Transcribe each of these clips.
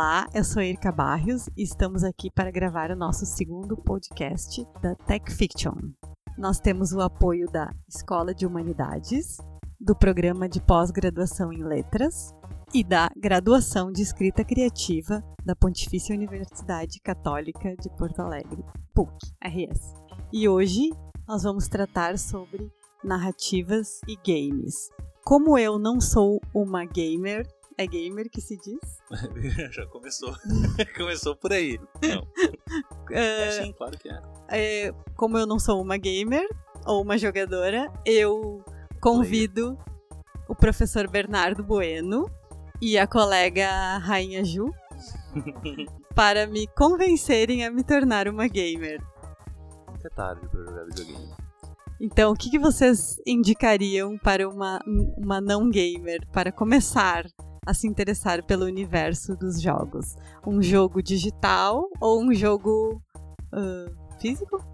Olá, eu sou Erika Barrios e estamos aqui para gravar o nosso segundo podcast da Tech Fiction. Nós temos o apoio da Escola de Humanidades, do Programa de Pós-Graduação em Letras e da Graduação de Escrita Criativa da Pontifícia Universidade Católica de Porto Alegre, PUC, RS. E hoje nós vamos tratar sobre narrativas e games. Como eu não sou uma gamer, é gamer que se diz? Já começou. começou por aí. Não. É, sim, claro que é. é. Como eu não sou uma gamer ou uma jogadora, eu convido o professor Bernardo Bueno e a colega Rainha Ju para me convencerem a me tornar uma gamer. É tarde para jogar videogame. Então, o que, que vocês indicariam para uma, uma não gamer para começar a se interessar pelo universo dos jogos? Um jogo digital ou um jogo uh, físico?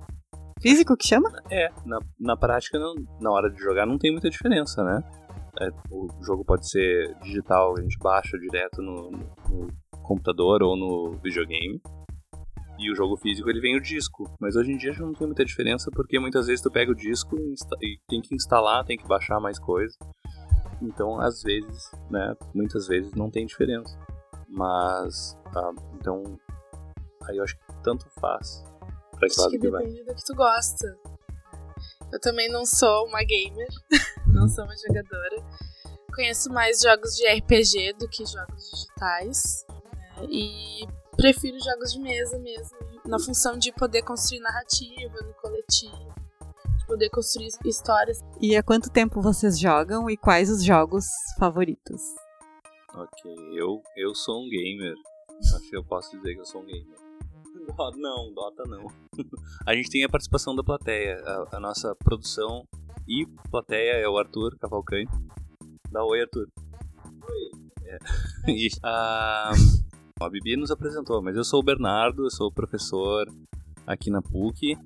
Físico que chama? É, na, na prática, não, na hora de jogar, não tem muita diferença, né? É, o jogo pode ser digital, a gente baixa direto no, no computador ou no videogame. E o jogo físico ele vem o disco. Mas hoje em dia já não tem muita diferença porque muitas vezes tu pega o disco e tem que instalar, tem que baixar mais coisa. Então, às vezes, né, muitas vezes não tem diferença. Mas, ah, então, aí eu acho que tanto faz. Pra que acho que, que depende vai. do que tu gosta. Eu também não sou uma gamer, não sou uma jogadora. Conheço mais jogos de RPG do que jogos digitais. Né? E prefiro jogos de mesa mesmo, na função de poder construir narrativa no coletivo poder construir histórias. E há quanto tempo vocês jogam e quais os jogos favoritos? Ok, eu, eu sou um gamer. Acho que eu posso dizer que eu sou um gamer. Não, Dota não. a gente tem a participação da plateia. A, a nossa produção e plateia é o Arthur Cavalcante. Dá oi, Arthur. Oi. É. E, a, a Bibi nos apresentou, mas eu sou o Bernardo, eu sou professor aqui na PUC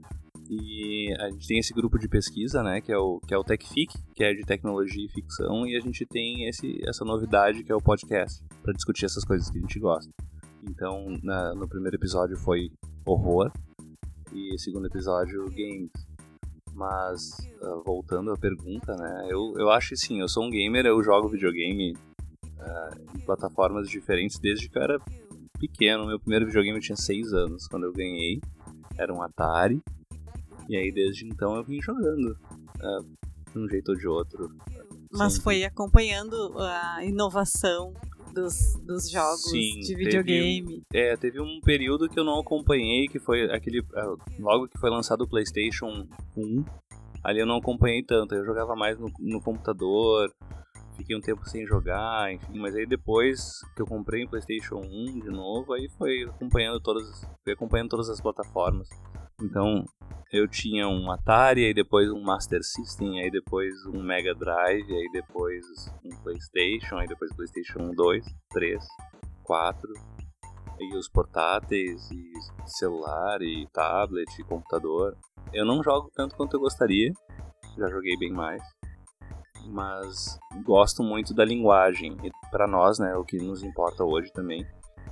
e a gente tem esse grupo de pesquisa, né, que é o, que é o TechFic, que é de tecnologia e ficção, e a gente tem esse, essa novidade que é o podcast, para discutir essas coisas que a gente gosta. Então, na, no primeiro episódio foi horror, e segundo episódio, games. Mas, uh, voltando à pergunta, né, eu, eu acho sim, eu sou um gamer, eu jogo videogame uh, em plataformas diferentes desde que eu era pequeno. Meu primeiro videogame eu tinha 6 anos, quando eu ganhei. Era um Atari. E aí desde então eu vim jogando. Uh, de um jeito ou de outro. Mas foi acompanhando a inovação dos, dos jogos Sim, de videogame. Teve, é, teve um período que eu não acompanhei, que foi aquele. Uh, logo que foi lançado o PlayStation 1. Ali eu não acompanhei tanto, eu jogava mais no, no computador, fiquei um tempo sem jogar, enfim, mas aí depois que eu comprei o PlayStation 1 de novo, aí foi acompanhando todas, foi acompanhando todas as plataformas. Então, eu tinha um Atari, aí depois um Master System, aí depois um Mega Drive, aí depois um PlayStation, aí depois PlayStation 2, 3, 4, e os portáteis, e celular, e tablet, e computador. Eu não jogo tanto quanto eu gostaria, já joguei bem mais, mas gosto muito da linguagem. E para nós, né, o que nos importa hoje também,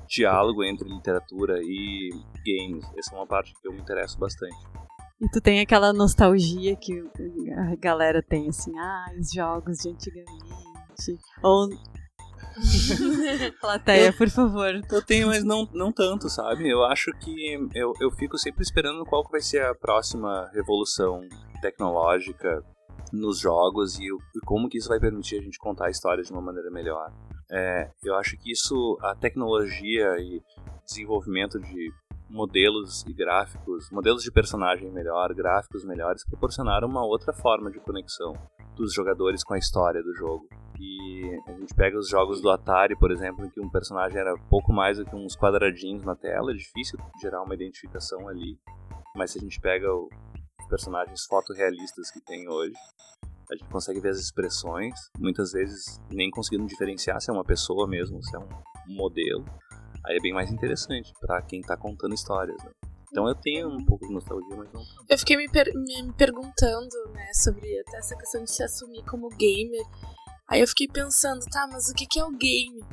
diálogo entre literatura e games. Essa é uma parte que eu me interesso bastante. E tu tem aquela nostalgia que a galera tem, assim, ah, os jogos de antigamente. Ou. Plateia, por favor. Eu tenho, mas não, não tanto, sabe? Eu acho que eu, eu fico sempre esperando qual vai ser a próxima revolução tecnológica nos jogos e, e como que isso vai permitir a gente contar a história de uma maneira melhor. É, eu acho que isso, a tecnologia e desenvolvimento de modelos e gráficos, modelos de personagem melhor, gráficos melhores, proporcionaram uma outra forma de conexão dos jogadores com a história do jogo. E a gente pega os jogos do Atari, por exemplo, em que um personagem era pouco mais do que uns quadradinhos na tela, é difícil gerar uma identificação ali. Mas se a gente pega os personagens fotorrealistas que tem hoje, a gente consegue ver as expressões, muitas vezes nem conseguindo diferenciar se é uma pessoa mesmo, se é um modelo. Aí é bem mais interessante para quem tá contando histórias, né? Então eu tenho um pouco de nostalgia, mas não. Eu fiquei me, per me perguntando, né, sobre até essa questão de se assumir como gamer. Aí eu fiquei pensando, tá, mas o que, que é o game?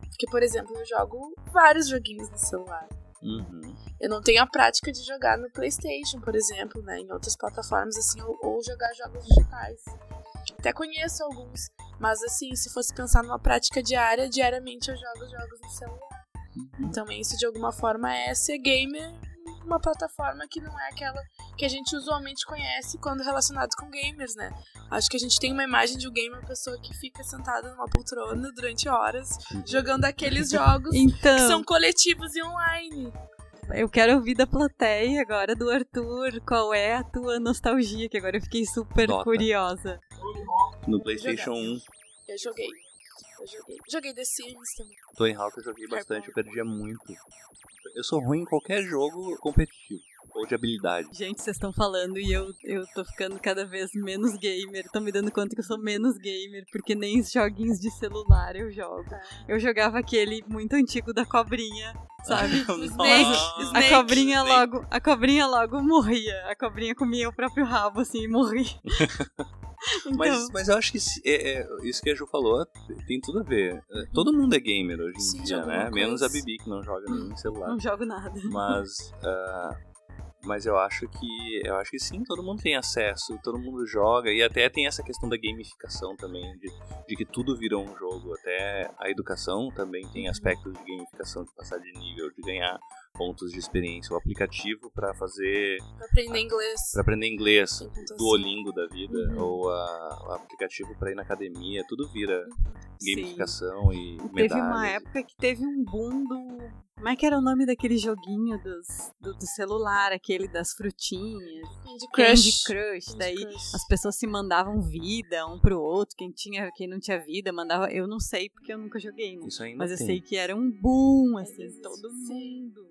Porque, por exemplo, eu jogo vários joguinhos no celular. Uhum. Eu não tenho a prática de jogar no PlayStation, por exemplo, né? Em outras plataformas, assim, ou, ou jogar jogos digitais. Até conheço alguns, mas assim, se fosse pensar numa prática diária, diariamente eu jogo jogos no celular. Uhum. Então, isso de alguma forma é ser gamer uma plataforma que não é aquela que a gente usualmente conhece quando relacionado com gamers, né? Acho que a gente tem uma imagem de um gamer, uma pessoa que fica sentada numa poltrona durante horas jogando aqueles jogos Então, que são coletivos e online. eu quero ouvir da plateia agora, do Arthur, qual é a tua nostalgia, que agora eu fiquei super Dota. curiosa. No PlayStation 1, Eu joguei. Eu joguei. Joguei The Sims também. Tony Hawk eu joguei bastante, eu perdia muito. Eu sou ruim em qualquer jogo competitivo ou de habilidade. Gente, vocês estão falando e eu, eu tô ficando cada vez menos gamer. Tô me dando conta que eu sou menos gamer, porque nem os joguinhos de celular eu jogo. Eu jogava aquele muito antigo da cobrinha, sabe? A Snake. cobrinha Snake. logo, a cobrinha logo morria. A cobrinha comia o próprio rabo assim e morria. então, Mas, mas eu acho que é- é, isso que a Ju falou tem tudo a ver. É, Todo mundo é gamer hoje em Sim, dia, né? Menos a. Bibi, que não joga nem em celular. não jogo nada. Mas. ah, mas eu acho que. Eu acho que sim, todo mundo tem acesso, todo mundo joga. E até tem essa questão da gamificação também, de, de que tudo virou um jogo. Até a educação também tem aspectos de gamificação, de passar de nível, de ganhar pontos de experiência. O aplicativo para fazer. Pra aprender inglês. para aprender inglês. Duolingo da vida, Uhum. ou a- o aplicativo para ir na academia, tudo vira Sim. gamificação e Teve medalhas. uma época que teve um boom do. Como é que era o nome daquele joguinho dos, do, do celular, aquele das frutinhas? Candy Candy Crush. Crush. Candy Daí Crush. as pessoas se mandavam vida um pro outro. Quem tinha, quem não tinha vida mandava. Eu não sei porque eu nunca joguei, né? Isso ainda Mas eu tem. sei que era um boom, assim, todo sim. mundo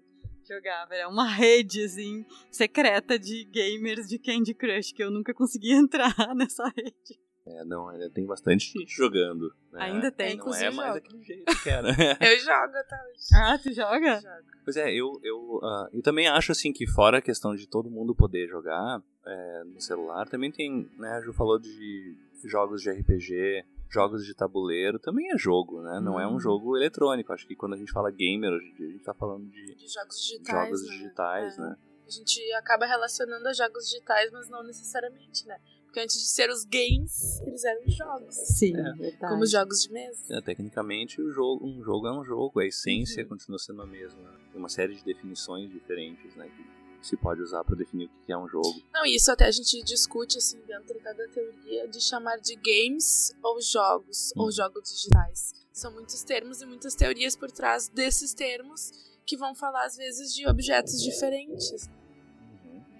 jogava. Era uma rede, assim, secreta de gamers de Candy Crush, que eu nunca consegui entrar nessa rede. É, não, ainda tem bastante gente jogando. né? Ainda tem, Não é inclusive mais jogo. daquele jeito que era. Eu jogo até hoje. Ah, tu joga? Jogo. pois é, eu, eu, ah, eu também acho assim que fora a questão de todo mundo poder jogar é, no celular, também tem, né, a Ju falou de jogos de RPG, jogos de tabuleiro, também é jogo, né? Não é um Hum. jogo eletrônico. Acho que quando a gente fala gamer hoje em dia, a gente tá falando de De jogos digitais. jogos né? digitais, É. né? A gente acaba relacionando a jogos digitais, mas não necessariamente, né? Porque antes de ser os games, eles eram os jogos. Sim, É. verdade. Como os jogos de mesa. É, tecnicamente, o jogo, um jogo é um jogo, a essência Uhum. continua sendo a mesma. Tem uma série de definições diferentes, né, que se pode usar para definir o que é um jogo. Não, isso até a gente discute, assim, dentro da teoria de chamar de games ou jogos, Hum. ou jogos digitais. São muitos termos e muitas teorias por trás desses termos que vão falar, às vezes, de objetos diferentes.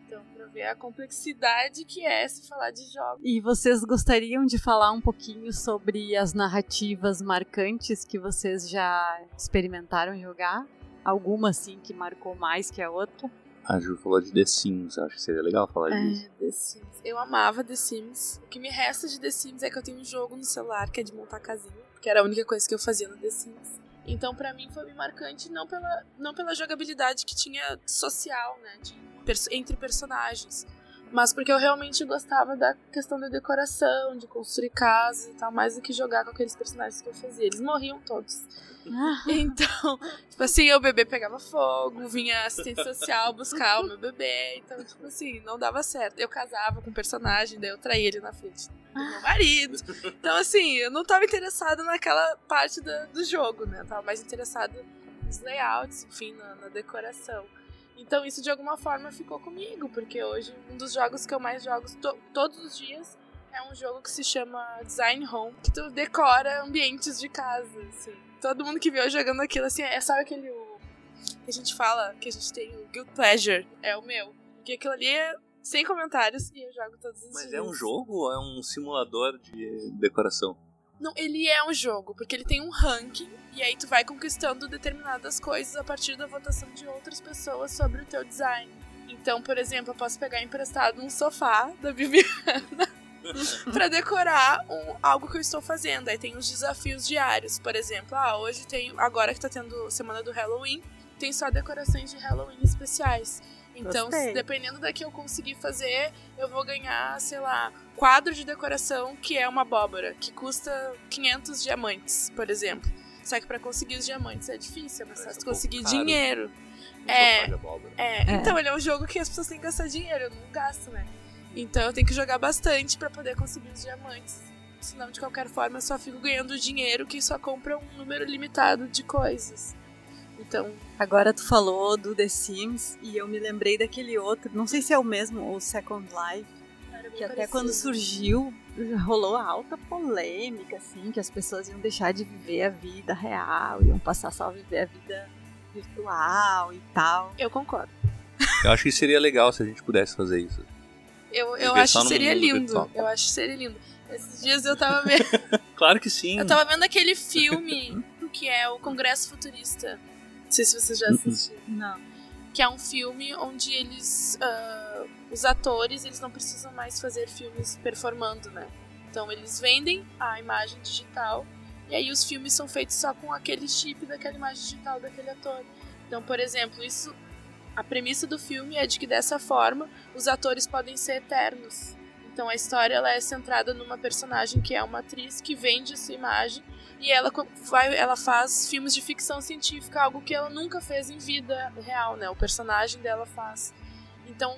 Então, pra ver a complexidade que é se falar de jogos. E vocês gostariam de falar um pouquinho sobre as narrativas marcantes que vocês já experimentaram jogar? Alguma, assim, que marcou mais que a outra? A Ju falou de The Sims, acho que seria legal falar disso. É, The Sims. Eu amava The Sims. O que me resta de The Sims é que eu tenho um jogo no celular que é de montar casinha, que era a única coisa que eu fazia no The Sims. Então, pra mim, foi marcante não pela, não pela jogabilidade que tinha social, né, de entre personagens, mas porque eu realmente gostava da questão da decoração, de construir casas e tal, mais do que jogar com aqueles personagens que eu fazia. Eles morriam todos. Então, tipo assim, o bebê pegava fogo, vinha assistente social buscar o meu bebê. Então, tipo assim, não dava certo. Eu casava com o personagem, daí eu traía ele na frente do meu marido. Então, assim, eu não tava interessada naquela parte da- do jogo, né? Eu tava mais interessada nos layouts, enfim, na, na decoração. Então, isso de alguma forma ficou comigo, porque hoje um dos jogos que eu mais jogo to- todos os dias é um jogo que se chama Design Home, que tu decora ambientes de casa, assim. Todo mundo que viu jogando aquilo, assim, é sabe aquele o, que a gente fala, que a gente tem o Guild Pleasure, é o meu. Porque aquilo ali é sem comentários e eu jogo todos os Mas dias. é um jogo ou é um simulador de decoração? Não, ele é um jogo, porque ele tem um ranking e aí tu vai conquistando determinadas coisas a partir da votação de outras pessoas sobre o teu design. Então, por exemplo, eu posso pegar emprestado um sofá da Bibiana pra decorar um, algo que eu estou fazendo. Aí tem os desafios diários, por exemplo, ah, hoje tem, agora que tá tendo semana do Halloween, tem só decorações de Halloween especiais. Então, Gostei. se- dependendo da que eu conseguir fazer, eu vou ganhar, sei lá, quadro de decoração que é uma abóbora, que custa 500 diamantes, por exemplo. Só que pra conseguir os diamantes é difícil, é fácil um pouco conseguir caro. dinheiro. É. É, É. então ele é um jogo que as pessoas têm que gastar dinheiro, eu não gasto, né? Então eu tenho que jogar bastante pra poder conseguir os diamantes. Senão, de qualquer forma, eu só fico ganhando dinheiro que só compra um número limitado de coisas. Então, Agora tu falou do The Sims e eu me lembrei daquele outro, não sei se é o mesmo, o Second Life, que até parecido. quando surgiu rolou alta polêmica, assim, que as pessoas iam deixar de viver a vida real, iam passar só a viver a vida virtual e tal. Eu concordo. Eu acho que seria legal se a gente pudesse fazer isso. Eu, eu Viver acho que seria lindo. virtual. Eu acho que seria lindo. Esses dias eu tava vendo. Claro que sim. eu tava vendo aquele filme que é o Congresso Futurista. Não sei se vocês já Uhum. assistiram. Não. que é um filme onde eles ah, os atores eles não precisam mais fazer filmes performando né então eles vendem a imagem digital e aí os filmes são feitos só com aquele chip daquela imagem digital daquele ator então por exemplo isso a premissa do filme é de que dessa forma os atores podem ser eternos então a história ela é centrada numa personagem que é uma atriz que vende essa imagem e ela vai, ela faz filmes de ficção científica, algo que ela nunca fez em vida real, né? O personagem dela faz. Então,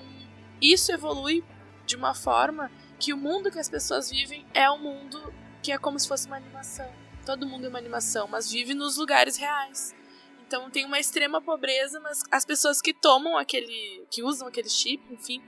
isso evolui de uma forma que o mundo que as pessoas vivem é um mundo que é como se fosse uma animação. Todo mundo é uma animação, mas vive nos lugares reais. Então tem uma extrema pobreza, mas as pessoas que tomam aquele, que usam aquele chip, enfim,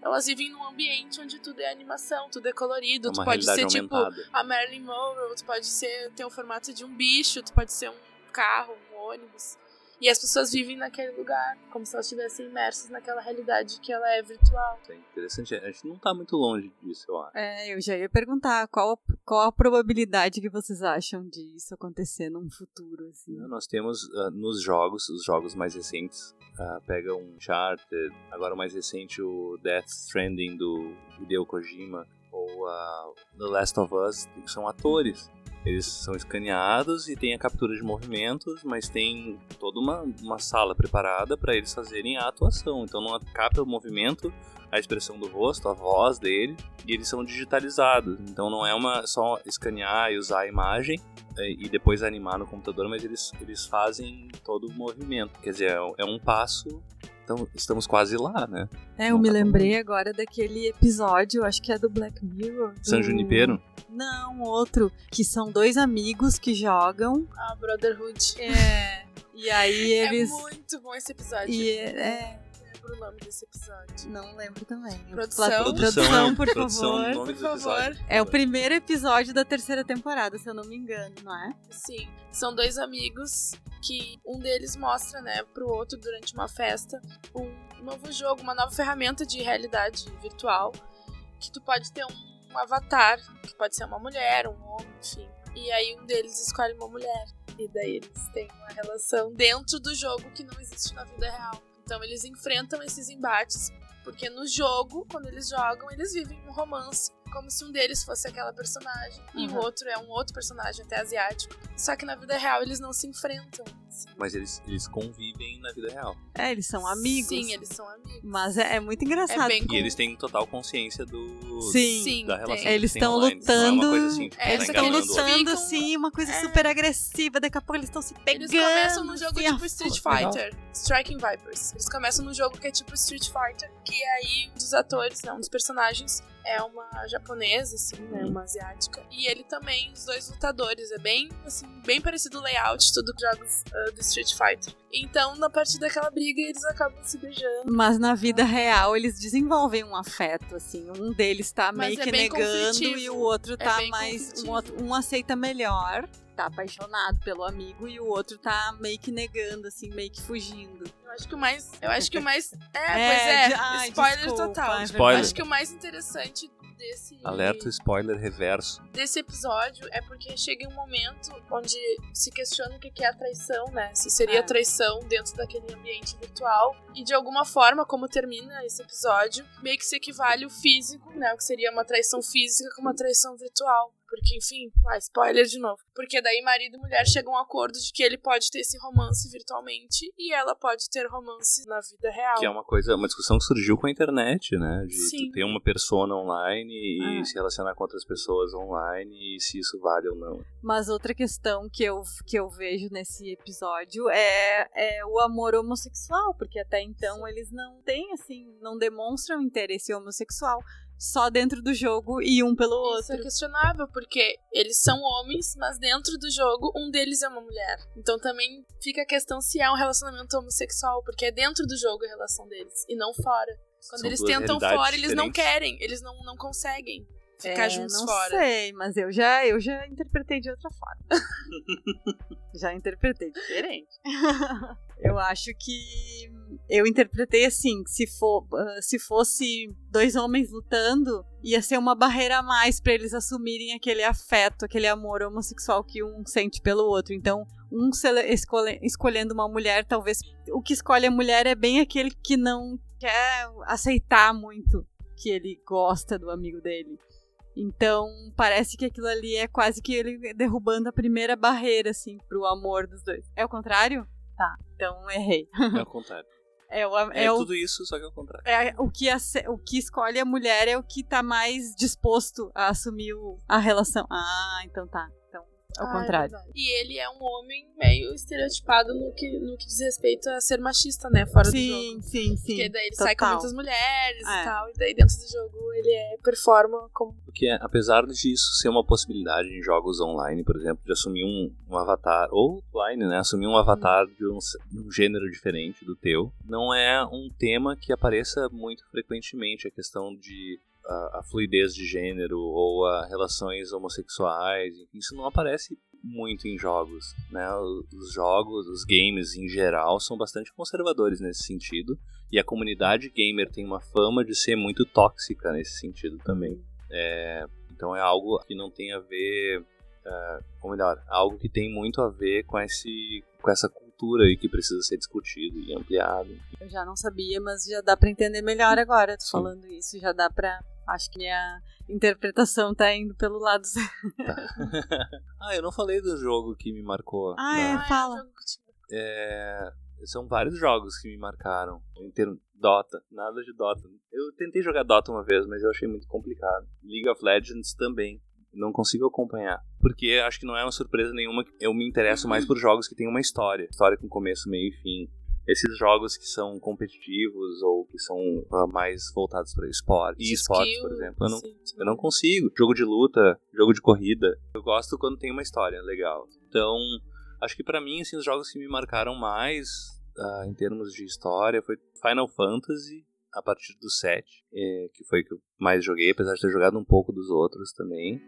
elas vivem num ambiente onde tudo é animação, tudo é colorido. É tu pode ser tipo aumentada. a Marilyn Monroe, tu pode ser, ter o formato de um bicho, tu pode ser um carro, um ônibus. E as pessoas vivem naquele lugar, como se elas estivessem imersas naquela realidade que ela é virtual. É interessante. A gente não tá muito longe disso, eu acho. É, eu já ia perguntar qual, qual a probabilidade que vocês acham disso acontecer num futuro, assim. Nós temos ah, nos jogos, os jogos mais recentes, ah, pega um Uncharted, agora o mais recente o Death Stranding do Hideo Kojima, ou ah, The Last of Us, são atores. Eles são escaneados e tem a captura de movimentos, mas tem toda uma, uma sala preparada para eles fazerem a atuação. Então não capta o movimento, a expressão do rosto, a voz dele, e eles são digitalizados. Então não é uma só escanear e usar a imagem, é, e depois animar no computador, mas eles, eles fazem todo o movimento. Quer dizer, é um- é um passo. Então, estamos quase lá, né? É, eu Não me tá lembrei agora daquele episódio, acho que é do Black Mirror. do- San Junipero? Não, outro, que são dois amigos que jogam. A Brotherhood. É. E aí eles. É muito bom esse episódio. E é, Não lembro o nome desse episódio. não lembro também. Produção. Produção, Produção, por produção, favor. nome Por episódio. favor. É o primeiro episódio da terceira temporada, se eu não me engano, não é? Sim, são dois amigos que um deles mostra, né, pro outro durante uma festa um novo jogo, uma nova ferramenta de realidade virtual que tu pode ter um, um avatar, que pode ser uma mulher, um homem, enfim. E aí um deles escolhe uma mulher e daí eles têm uma relação dentro do jogo que não existe na vida real. Então eles enfrentam esses embates porque no jogo, quando eles jogam, eles vivem um romance, como se um deles fosse aquela personagem e o Uhum. outro é um outro personagem, até asiático. Só que na vida real eles não se enfrentam. Mas eles, eles convivem na vida real. É, eles são amigos. Sim, eles são amigos. Mas é, é muito engraçado. É bem E eles têm total consciência do Sim. Sim, da tem. relação que Eles estão. Não é lutando. coisa assim, É, tá Eles estão lutando, ficam- assim, uma coisa é. super agressiva. Daqui a pouco eles estão se pegando. Eles começam num jogo assim, a tipo Street. Fighter, Striking Vipers. Eles começam num jogo que é tipo Street Fighter, que aí um dos atores, né, um dos personagens é uma japonesa, assim, né, uma asiática. E ele também, os dois lutadores, é bem, assim, bem parecido o layout, tudo com jogos ah, do Street Fighter. Então, na partir daquela briga, eles acabam se beijando. Mas na vida real eles desenvolvem um afeto, assim. Um deles tá Mas meio é que negando conflitivo. e o outro É tá bem mais. Um, outro- um aceita melhor, tá apaixonado pelo amigo, e o outro tá meio que negando, assim, meio que fugindo. Eu acho que o mais. Eu acho que o mais. É, É, pois é. de- ai, spoiler desculpa, total. é Spoiler. Acho que o mais interessante desse. Alerta spoiler reverso. desse episódio é porque chega um momento onde se questiona o que que é a traição, né? Se seria É. traição dentro daquele ambiente virtual. E de alguma forma, como termina esse episódio, meio que se equivale o físico, né? O que seria uma traição física com uma traição virtual. Porque, enfim, ah, spoiler de novo. Porque daí marido e mulher chegam a um acordo de que ele pode ter esse romance virtualmente e ela pode ter romance na vida real. Que é uma coisa, uma discussão que surgiu com a internet, né? De ter uma persona online e ah. se relacionar com outras pessoas online e se isso vale ou não. Mas outra questão que eu, que eu vejo nesse episódio é, é o amor homossexual, porque até então Sim. eles não têm, assim, não demonstram interesse homossexual só dentro do jogo e um pelo outro. Isso é questionável, porque eles são homens, mas dentro do jogo um deles é uma mulher. Então também fica a questão se é um relacionamento homossexual, porque é dentro do jogo a relação deles e não fora. Quando são eles tentam fora, eles não querem, eles não, não conseguem ficar é, juntos não fora. Não sei, mas eu já, eu já interpretei de outra forma. já interpretei diferente. eu acho que eu interpretei assim, se for, uh, se fosse dois homens lutando, ia ser uma barreira a mais para eles assumirem aquele afeto, aquele amor homossexual que um sente pelo outro. Então, um escolhe, escolhendo uma mulher, talvez o que escolhe a mulher é bem aquele que não quer aceitar muito que ele gosta do amigo dele. Então, parece que aquilo ali é quase que ele derrubando a primeira barreira, assim, pro amor dos dois. É o contrário? Tá, então errei. É o contrário. É, o, é, é o, tudo isso, só que é o contrário. É, o, que a, o que escolhe a mulher é o que tá mais disposto a assumir o, a relação. Ah, então tá. Ao ah, é contrário. É e ele é um homem meio estereotipado no que, no que diz respeito a ser machista, né? Fora sim, do jogo. Sim, sim, Porque daí ele Total. sai com muitas mulheres é. e tal. E daí dentro do jogo ele é, performa como. Porque apesar disso ser uma possibilidade em jogos online, por exemplo, de assumir um, um avatar, ou offline, né? Assumir um avatar hum. de, um, de um gênero diferente do teu, não é um tema que apareça muito frequentemente a questão de a, a, fluidez de gênero ou a relações homossexuais. Isso não aparece muito em jogos, né? Os jogos, os games em geral são bastante conservadores nesse sentido e a comunidade gamer tem uma fama de ser muito tóxica nesse sentido também. É, então é algo que não tem a ver, é, ou melhor, algo que tem muito a ver com esse, com essa cultura e que precisa ser discutido e ampliado. Eu já não sabia, mas já dá para entender melhor agora, falando isso, já dá para Acho que minha interpretação tá indo pelo lado Tá. ah, eu não falei do jogo que me marcou. Ah, né? é, fala. É, são vários jogos que me marcaram. Em termos Dota, nada de Dota. Eu tentei jogar Dota uma vez, mas eu achei muito complicado. League of Legends também. Não consigo acompanhar. Porque acho que não é uma surpresa nenhuma. Eu me interesso mais por jogos que têm uma história. História com começo, meio e fim esses jogos que são competitivos ou que são uh, mais voltados para esporte, e esportes, por exemplo, eu não, sim, sim. eu não consigo. Jogo de luta, jogo de corrida, eu gosto quando tem uma história legal. Então, acho que para mim, assim, os jogos que me marcaram mais uh, em termos de história foi Final Fantasy a partir do 7, é, que foi que eu mais joguei, apesar de ter jogado um pouco dos outros também.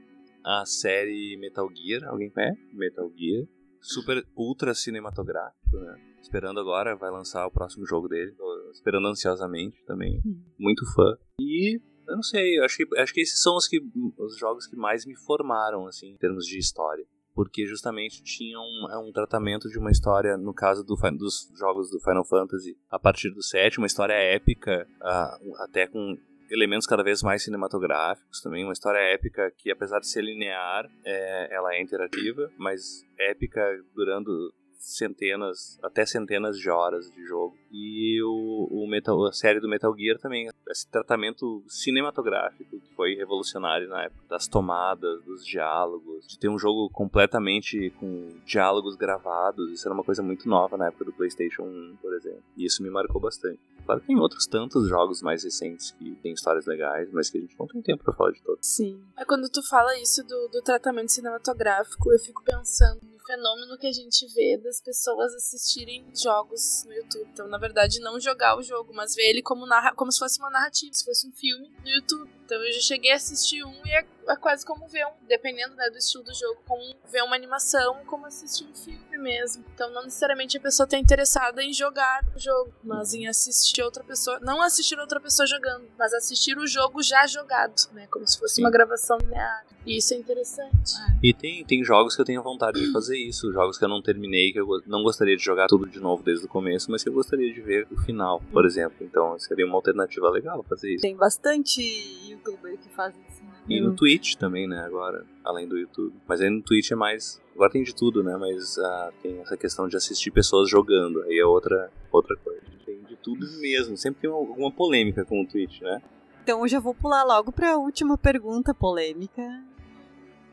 A série Metal Gear, alguém conhece? Metal Gear. Super ultra cinematográfico, né? Esperando agora, vai lançar o próximo jogo dele. Tô esperando ansiosamente também. Hum. Muito fã. E eu não sei, acho que, acho que esses são os, que, os jogos que mais me formaram, assim, em termos de história. Porque justamente tinham um, é um tratamento de uma história, no caso do, dos jogos do Final Fantasy, a partir do 7, uma história épica, uh, até com elementos cada vez mais cinematográficos também, uma história épica que apesar de ser linear, é, ela é interativa, mas épica durando centenas, até centenas de horas de jogo. E o, o Metal, a série do Metal Gear também, esse tratamento cinematográfico que foi revolucionário na época, das tomadas, dos diálogos, de ter um jogo completamente com diálogos gravados, isso era uma coisa muito nova na época do PlayStation 1, por exemplo. E isso me marcou bastante. Claro que tem outros tantos jogos mais recentes que têm histórias legais, mas que a gente não tem tempo para falar de todos. Sim. É quando tu fala isso do, do tratamento cinematográfico, eu fico pensando fenômeno que a gente vê das pessoas assistirem jogos no YouTube. Então, na verdade, não jogar o jogo, mas ver ele como, narra como se fosse uma narrativa, se fosse um filme no YouTube. Então, eu já cheguei a assistir um e é é quase como ver um, dependendo né, do estilo do jogo, como ver uma animação, como assistir um filme mesmo. Então não necessariamente a pessoa está interessada em jogar o jogo, mas em assistir outra pessoa, não assistir outra pessoa jogando, mas assistir o jogo já jogado, né, como se fosse Sim. uma gravação linear. E isso é interessante. É. E tem, tem jogos que eu tenho vontade de fazer isso, jogos que eu não terminei, que eu não gostaria de jogar tudo de novo desde o começo, mas que eu gostaria de ver o final, por exemplo. Então seria uma alternativa legal fazer isso. Tem bastante youtuber que fazem isso. E no Twitch Twitch também, né, agora, além do YouTube. Mas aí no Twitch é mais. Agora tem de tudo, né? Mas uh, tem essa questão de assistir pessoas jogando. Aí é outra, outra coisa. Tem de tudo mesmo. Sempre tem alguma polêmica com o Twitch, né? Então eu já vou pular logo para a última pergunta polêmica.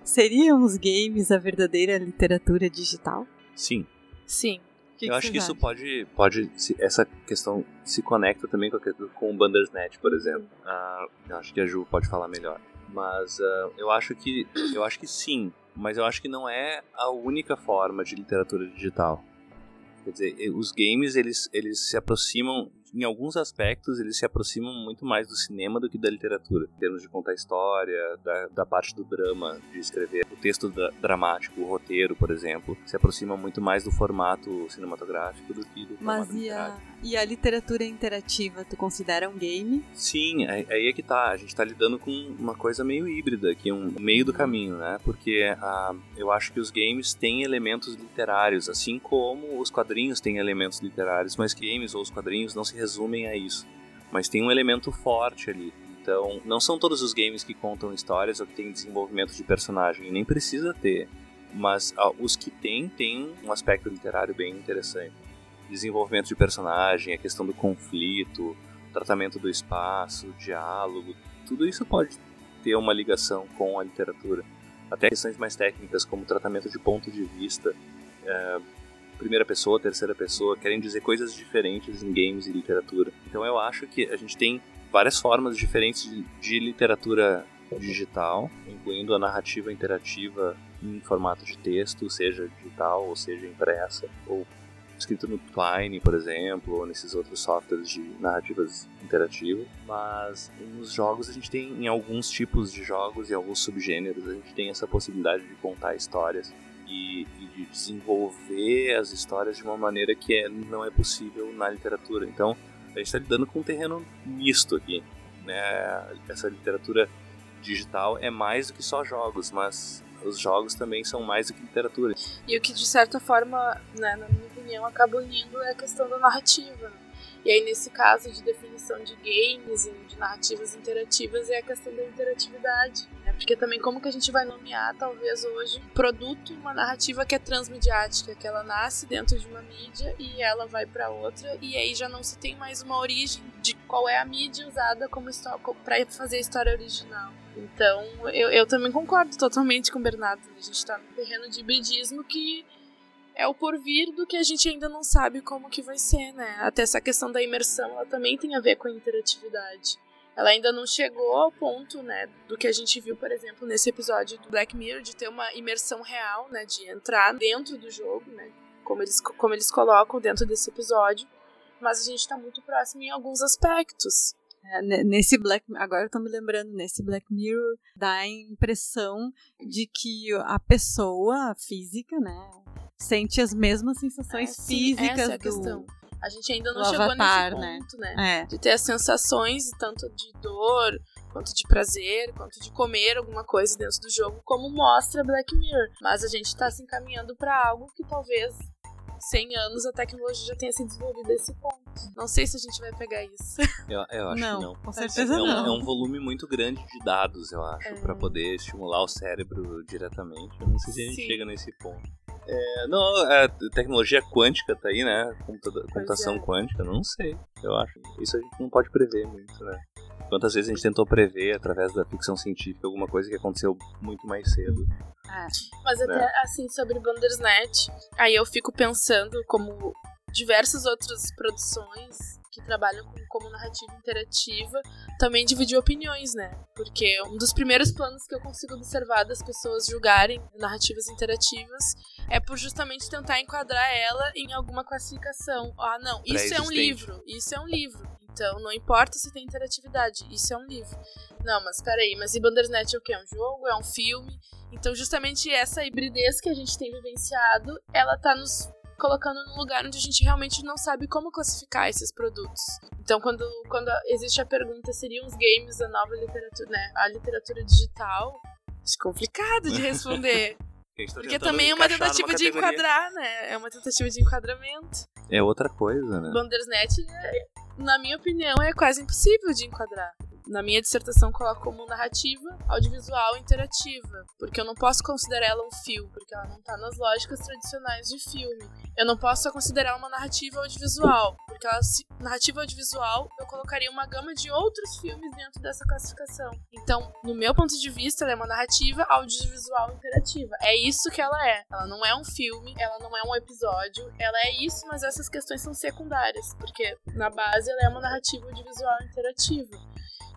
Seriam os games a verdadeira literatura digital? Sim. Sim. Que eu que acho que isso pode, pode. Essa questão se conecta também com, a, com o Bandersnatch, por exemplo. Uh, eu acho que a Ju pode falar melhor. Mas uh, eu acho que. Eu acho que sim. Mas eu acho que não é a única forma de literatura digital. Quer dizer, os games eles, eles se aproximam em alguns aspectos, eles se aproximam muito mais do cinema do que da literatura. Em termos de contar história, da, da parte do drama, de escrever o texto dramático, o roteiro, por exemplo, se aproxima muito mais do formato cinematográfico do que do Mas formato e a, e a literatura interativa, tu considera um game? Sim, aí é que tá. A gente tá lidando com uma coisa meio híbrida, que é um meio do caminho, né? Porque a, eu acho que os games têm elementos literários, assim como os quadrinhos têm elementos literários, mas games ou os quadrinhos não se resumem a isso. Mas tem um elemento forte ali. Então, não são todos os games que contam histórias ou que têm desenvolvimento de personagem, nem precisa ter. Mas ah, os que têm, têm um aspecto literário bem interessante. Desenvolvimento de personagem, a questão do conflito, tratamento do espaço, diálogo, tudo isso pode ter uma ligação com a literatura. Até questões mais técnicas, como tratamento de ponto de vista, é, primeira pessoa, terceira pessoa, querem dizer coisas diferentes em games e literatura. Então eu acho que a gente tem várias formas diferentes de, de literatura digital, incluindo a narrativa interativa em formato de texto, seja digital ou seja impressa, ou escrito no Twine, por exemplo, ou nesses outros softwares de narrativas interativas. Mas nos jogos a gente tem, em alguns tipos de jogos e alguns subgêneros, a gente tem essa possibilidade de contar histórias e, e, de desenvolver as histórias de uma maneira que é, não é possível na literatura. Então, a gente está lidando com um terreno misto aqui. Né? Essa literatura digital é mais do que só jogos, mas os jogos também são mais do que literatura. E o que, de certa forma, né, na minha opinião, acaba unindo é a questão da narrativa. E aí, nesse caso de definição de games e de narrativas interativas, é a questão da interatividade. Né? Porque também como que a gente vai nomear, talvez hoje, um produto, uma narrativa que é transmediática, que ela nasce dentro de uma mídia e ela vai para outra, e aí já não se tem mais uma origem de qual é a mídia usada como para fazer a história original. Então, eu, eu também concordo totalmente com o Bernardo. A gente está no terreno de hibridismo que é o porvir do que a gente ainda não sabe como que vai ser, né? Até essa questão da imersão, ela também tem a ver com a interatividade. Ela ainda não chegou ao ponto, né, do que a gente viu, por exemplo, nesse episódio do Black Mirror, de ter uma imersão real, né, de entrar dentro do jogo, né, como eles, como eles colocam dentro desse episódio. Mas a gente está muito próximo em alguns aspectos. É, nesse Black agora eu tô me lembrando nesse Black Mirror dá a impressão de que a pessoa física né sente as mesmas sensações é, sim, físicas essa é a do, questão. A gente ainda não chegou avatar, nesse né? ponto, né? né? É. De ter as sensações tanto de dor, quanto de prazer, quanto de comer alguma coisa dentro do jogo, como mostra Black Mirror. Mas a gente tá se encaminhando para algo que talvez 100 anos a tecnologia já tenha se desenvolvido a esse ponto. Não sei se a gente vai pegar isso. Eu, eu acho não, que não. Com certeza é um, não. É um volume muito grande de dados, eu acho, é. para poder estimular o cérebro diretamente. Eu não sei se a gente Sim. chega nesse ponto. É, não, a tecnologia quântica tá aí, né? computação é. quântica, não sei, eu acho. Isso a gente não pode prever muito, né? Quantas vezes a gente tentou prever, através da ficção científica, alguma coisa que aconteceu muito mais cedo. É. Mas até né? assim, sobre Bandersnatch, aí eu fico pensando como diversas outras produções que trabalham com, como narrativa interativa também dividiu opiniões, né? Porque um dos primeiros planos que eu consigo observar das pessoas julgarem narrativas interativas é por justamente tentar enquadrar ela em alguma classificação. Ah, não, isso é um livro, isso é um livro. Então, não importa se tem interatividade, isso é um livro. Não, mas peraí, mas e Bandersnatch é o que? É um jogo? É um filme? Então, justamente essa hibridez que a gente tem vivenciado, ela tá nos colocando num lugar onde a gente realmente não sabe como classificar esses produtos. Então, quando, quando existe a pergunta, seriam os games a nova literatura, né? A literatura digital? Acho complicado de responder. Tá Porque também é uma tentativa de enquadrar, né? É uma tentativa de enquadramento. É outra coisa, né? Bandersnatch, na minha opinião, é quase impossível de enquadrar. Na minha dissertação coloco como narrativa audiovisual interativa, porque eu não posso considerar ela um filme, porque ela não está nas lógicas tradicionais de filme. Eu não posso considerar uma narrativa audiovisual, porque ela, narrativa audiovisual eu colocaria uma gama de outros filmes dentro dessa classificação. Então, no meu ponto de vista, ela é uma narrativa audiovisual interativa. É isso que ela é. Ela não é um filme, ela não é um episódio, ela é isso, mas essas questões são secundárias, porque na base ela é uma narrativa audiovisual interativa.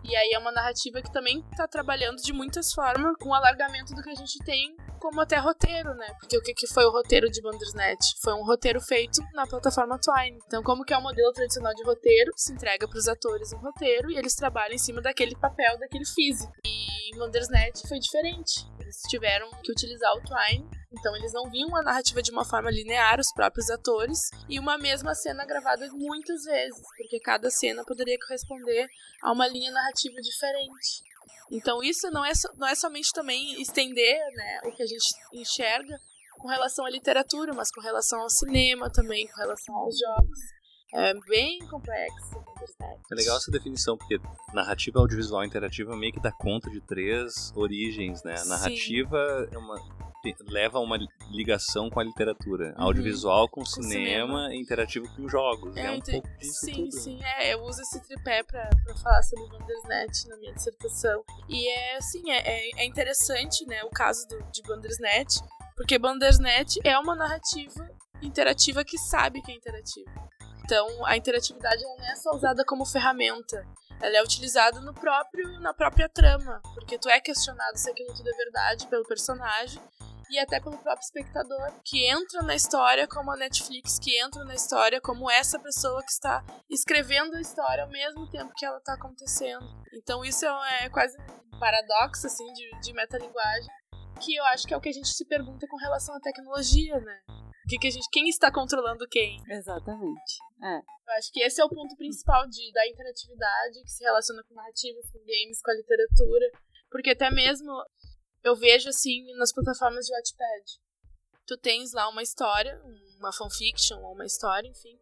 E aí é uma narrativa que também está trabalhando de muitas formas com o alargamento do que a gente tem como até roteiro, né? Porque o que, que foi o roteiro de Bandersnatch? Foi um roteiro feito na plataforma Twine. Então, como que é o modelo tradicional de roteiro? Se entrega para os atores um roteiro e eles trabalham em cima daquele papel, daquele físico. E Bandersnatch foi diferente. Eles tiveram que utilizar o Twine então eles não viam a narrativa de uma forma linear, os próprios atores, e uma mesma cena gravada muitas vezes, porque cada cena poderia corresponder a uma linha narrativa diferente. Então isso não é, so, não é somente também estender né, o que a gente enxerga com relação à literatura, mas com relação ao cinema também, com relação aos jogos. É bem complexo. É legal essa definição, porque narrativa audiovisual interativa meio que dá conta de três origens, né? A narrativa é uma, leva uma ligação com a literatura. Uhum. Audiovisual com, com cinema, cinema, interativo com jogos. É, é um inter... pouco disso Sim, tudo. sim. É, eu uso esse tripé pra, pra falar sobre Bandersnatch na minha dissertação. E é, assim, é, é, é interessante, né, o caso do, de Bandersnatch, porque Bandersnatch é uma narrativa interativa que sabe que é interativa. Então, a interatividade não é só usada como ferramenta, ela é utilizada no próprio, na própria trama, porque tu é questionado se aquilo tudo é verdade pelo personagem e até pelo próprio espectador, que entra na história como a Netflix, que entra na história como essa pessoa que está escrevendo a história ao mesmo tempo que ela está acontecendo. Então isso é, é quase um paradoxo, assim, de, de metalinguagem, que eu acho que é o que a gente se pergunta com relação à tecnologia, né? Que que a gente, quem está controlando quem? Exatamente. É. Eu acho que esse é o ponto principal de, da interatividade, que se relaciona com narrativas, com games, com a literatura. Porque até mesmo eu vejo assim nas plataformas de Wattpad. Tu tens lá uma história, uma fanfiction ou uma história, enfim.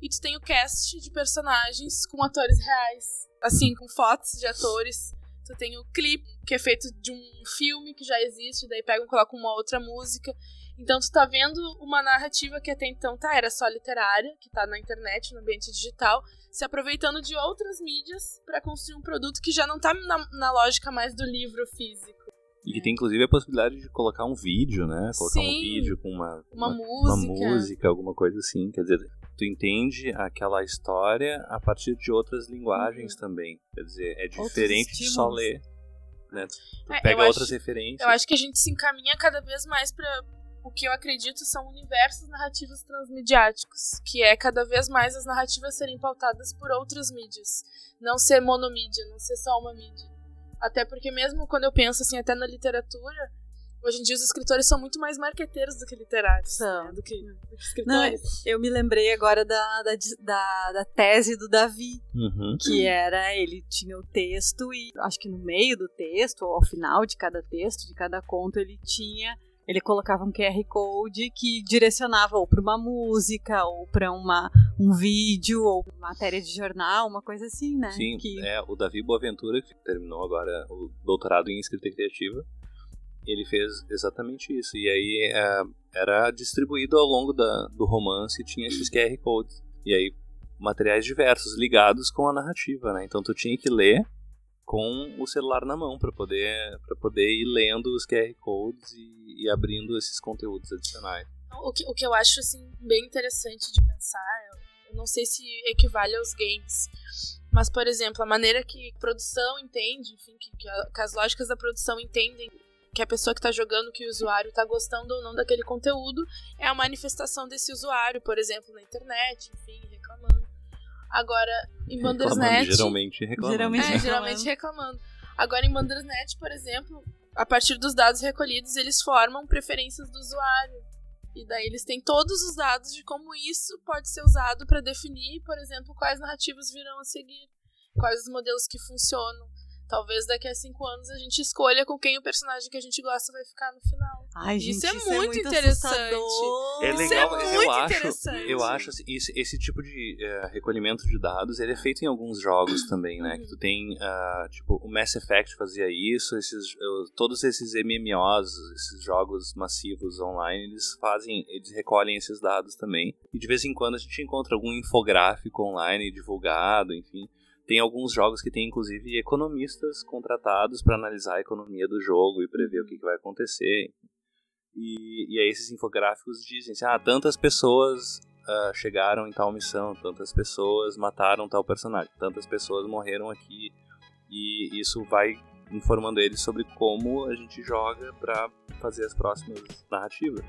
E tu tem o cast de personagens com atores reais. Assim, com fotos de atores. Tu tem o clipe, que é feito de um filme que já existe, daí pegam e colocam uma outra música. Então tu tá vendo uma narrativa que até então tá, era só literária, que tá na internet, no ambiente digital, se aproveitando de outras mídias para construir um produto que já não tá na, na lógica mais do livro físico. E que tem inclusive a possibilidade de colocar um vídeo, né? Colocar Sim, um vídeo com uma, uma, uma, música. uma música, alguma coisa assim. Quer dizer, tu entende aquela história a partir de outras linguagens uhum. também. Quer dizer, é diferente de só ler. Né? Tu é, pega outras acho, referências. Eu acho que a gente se encaminha cada vez mais para o que eu acredito são universos narrativos transmediáticos, que é cada vez mais as narrativas serem pautadas por outras mídias, não ser monomídia, não ser só uma mídia. Até porque mesmo quando eu penso assim, até na literatura, hoje em dia os escritores são muito mais marqueteiros do que literários. São. Né? Do, que, do, que, escritores. Não, eu me lembrei agora da, da, da, da tese do Davi, uhum. que era, ele tinha o texto e acho que no meio do texto, ou ao final de cada texto, de cada conto, ele tinha ele colocava um QR Code que direcionava ou para uma música, ou para um vídeo, ou matéria de jornal, uma coisa assim, né? Sim, que... é, o Davi Boaventura, que terminou agora o doutorado em escrita criativa, ele fez exatamente isso. E aí é, era distribuído ao longo da, do romance, tinha esses QR Codes. E aí materiais diversos ligados com a narrativa, né? Então tu tinha que ler com o celular na mão para poder para poder ir lendo os QR codes e, e, abrindo esses conteúdos adicionais. O que, o que eu acho assim bem interessante de pensar, eu, eu não sei se equivale aos games, mas por exemplo a maneira que produção entende, enfim, que, que, a, que as lógicas da produção entendem que a pessoa que está jogando, que o usuário está gostando ou não daquele conteúdo, é a manifestação desse usuário, por exemplo, na internet, enfim, reclamando. Agora, em Bandersnatch. Geralmente reclamando. Geralmente, é, geralmente reclamando. Agora, em Bandersnatch, por exemplo, a partir dos dados recolhidos, eles formam preferências do usuário. E daí eles têm todos os dados de como isso pode ser usado para definir, por exemplo, quais narrativas virão a seguir, quais os modelos que funcionam. Talvez daqui a cinco anos a gente escolha com quem o personagem que a gente gosta vai ficar no final. Ai, Isso gente, é isso muito muito interessante. assustador. É Isso legal, é eu muito acho, interessante. eu acho assim, esse, esse tipo de eh, recolhimento de dados, ele é feito em alguns jogos também, né? Uhum. Que tu tem, ah, tipo, o Mass Effect fazia isso, esses, eh, todos esses MMOs, esses jogos massivos online, eles fazem, eles recolhem esses dados também. E de vez em quando a gente encontra algum infográfico online divulgado, enfim. Tem alguns jogos que tem inclusive economistas contratados para analisar a economia do jogo e prever o que, que vai acontecer. E, e aí esses infográficos dizem assim, ah, tantas pessoas ah, chegaram em tal missão, tantas pessoas mataram tal personagem, tantas pessoas morreram aqui. E isso vai informando eles sobre como a gente joga para fazer as próximas narrativas.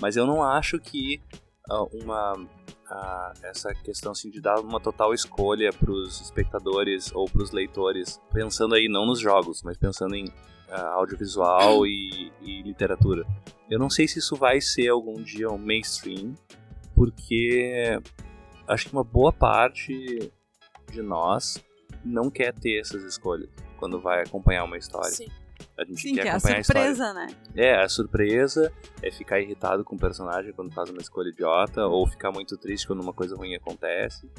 Mas eu não acho que ah, uma ah, essa questão assim, de dar uma total escolha para os espectadores ou para os leitores, pensando aí não nos jogos, mas pensando em ah, audiovisual e, e literatura. Eu não sei se isso vai ser algum dia um mainstream, porque acho que uma boa parte de nós não quer ter essas escolhas quando vai acompanhar uma história. Sim. A gente Sim, quer que é a acompanhar a surpresa, né? É, a surpresa é ficar irritado com o personagem quando faz uma escolha idiota, ou ficar muito triste quando uma coisa ruim acontece.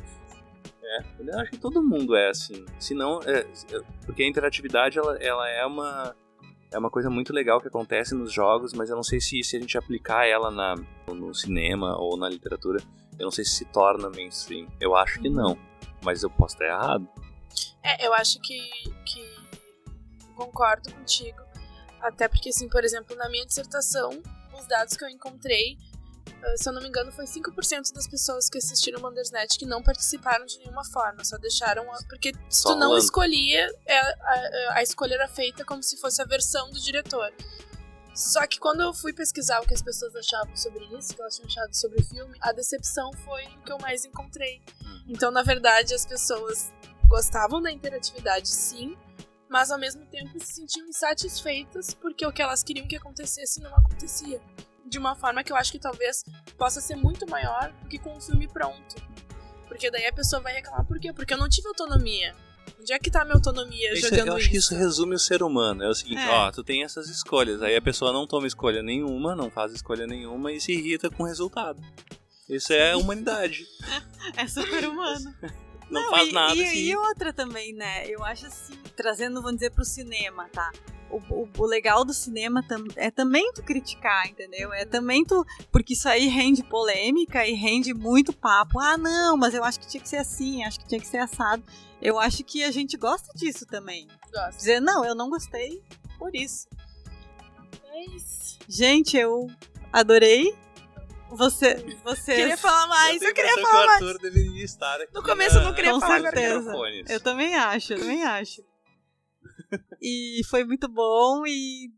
É, eu acho que todo mundo é assim. Se não, é, porque a interatividade ela, ela é uma é uma coisa muito legal que acontece nos jogos, mas eu não sei se, se a gente aplicar ela na, no cinema ou na literatura, eu não sei se se torna mainstream. Eu acho que não, mas eu posso estar errado. É, eu acho que, que concordo contigo. Até porque, assim, por exemplo, na minha dissertação, os dados que eu encontrei, ah, se eu não me engano, foi 5% das pessoas que assistiram Bandersnatch que não participaram de nenhuma forma, só deixaram. A... Porque se tu não escolhia, é, a, a escolha era feita como se fosse a versão do diretor. Só que quando eu fui pesquisar o que as pessoas achavam sobre isso, o que elas tinham achado sobre o filme, a decepção foi o que eu mais encontrei. Então, na verdade, as pessoas gostavam da interatividade, sim, mas ao mesmo tempo se sentiam insatisfeitas porque o que elas queriam que acontecesse não acontecia. De uma forma que eu acho que talvez possa ser muito maior do que com um filme pronto. Porque daí a pessoa vai reclamar por quê? Porque eu não tive autonomia. Onde é que tá a minha autonomia Isso- jogando eu acho que isso resume o ser humano. É o seguinte, É. ó, tu tem essas escolhas, aí a pessoa não toma escolha nenhuma, não faz escolha nenhuma e se irrita com o resultado. Isso é a humanidade. É super humano. Não, faz e, nada e, assim. e outra também, né? Eu acho assim, trazendo, vamos dizer, pro cinema, tá? O, o- o legal do cinema tam- é também tu criticar, entendeu? É também tu. Porque isso aí rende polêmica e rende muito papo. Ah, não, mas eu acho que tinha que ser assim, acho que tinha que ser assado. Eu acho que a gente gosta disso também. Gosto. Dizer, não, eu não gostei por isso. É isso. Gente, eu adorei. Você, você Queria falar mais, eu, tenho queria falar que mais. o Arthur deveria estar aqui No começo eu não na- queria Com falar, eu certeza. Eu também acho, eu também acho. E foi muito bom e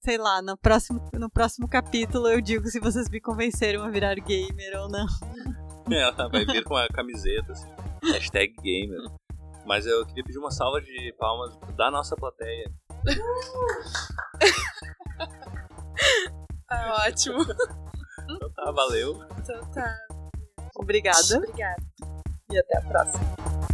sei lá, no próximo, no próximo capítulo eu digo se vocês me convenceram a virar gamer ou não. Ela vai vir com a camiseta, assim, hashtag gamer. Mas eu queria pedir uma salva de palmas da nossa plateia. Tá ótimo. Então tá, valeu. Então tá. Obrigada Obrigada. e até a próxima.